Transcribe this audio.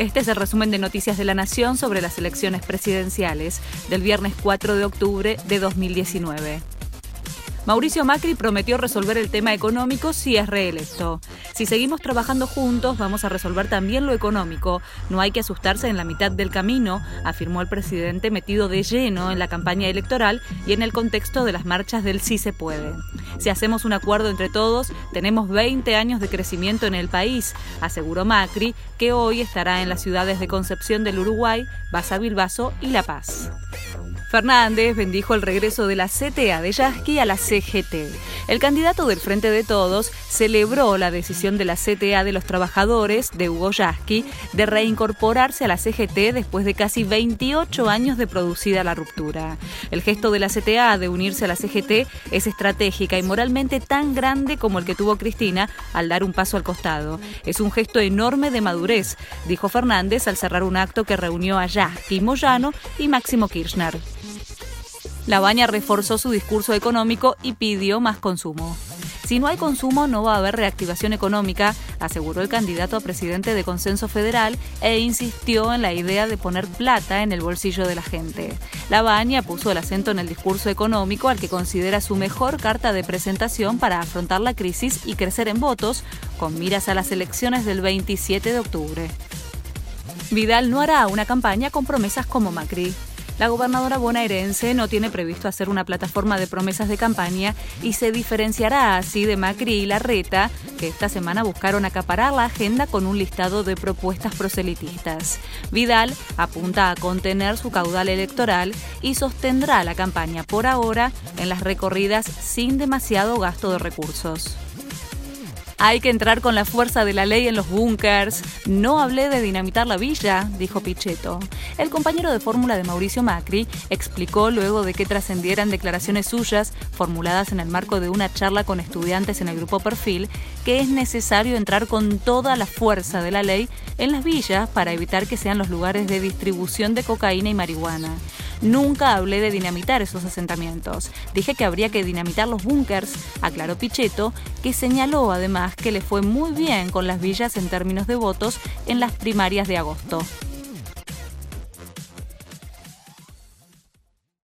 Este es el resumen de Noticias de la Nación sobre las elecciones presidenciales del viernes 4 de octubre de 2019. Mauricio Macri prometió resolver el tema económico si es reelecto. Si seguimos trabajando juntos, vamos a resolver también lo económico. No hay que asustarse en la mitad del camino, afirmó el presidente metido de lleno en la campaña electoral y en el contexto de las marchas del sí se puede. Si hacemos un acuerdo entre todos, tenemos 20 años de crecimiento en el país, aseguró Macri, que hoy estará en las ciudades de Concepción del Uruguay, Basa Bilbaso y La Paz. Fernández bendijo el regreso de la CTA de Yasky a la CGT. El candidato del Frente de Todos celebró la decisión de la CTA de los trabajadores de Hugo Yasky de reincorporarse a la CGT después de casi 28 años de producida la ruptura. El gesto de la CTA de unirse a la CGT es estratégica y moralmente tan grande como el que tuvo Cristina al dar un paso al costado. Es un gesto enorme de madurez, dijo Fernández al cerrar un acto que reunió a Yasky, Moyano y Máximo Kirchner. La Baña reforzó su discurso económico y pidió más consumo. Si no hay consumo, no va a haber reactivación económica, aseguró el candidato a presidente de Consenso Federal e insistió en la idea de poner plata en el bolsillo de la gente. La Baña puso el acento en el discurso económico al que considera su mejor carta de presentación para afrontar la crisis y crecer en votos, con miras a las elecciones del 27 de octubre. Vidal no hará una campaña con promesas como Macri. La gobernadora bonaerense no tiene previsto hacer una plataforma de promesas de campaña y se diferenciará así de Macri y Larreta, que esta semana buscaron acaparar la agenda con un listado de propuestas proselitistas. Vidal apunta a contener su caudal electoral y sostendrá la campaña por ahora en las recorridas sin demasiado gasto de recursos. Hay que entrar con la fuerza de la ley en los búnkers. No hablé de dinamitar la villa, dijo Pichetto. El compañero de fórmula de Mauricio Macri explicó luego de que trascendieran declaraciones suyas formuladas en el marco de una charla con estudiantes en el grupo Perfil que es necesario entrar con toda la fuerza de la ley en las villas para evitar que sean los lugares de distribución de cocaína y marihuana. Nunca hablé de dinamitar esos asentamientos. Dije que habría que dinamitar los búnkers, aclaró Pichetto, que señaló además que le fue muy bien con las villas en términos de votos en las primarias de agosto.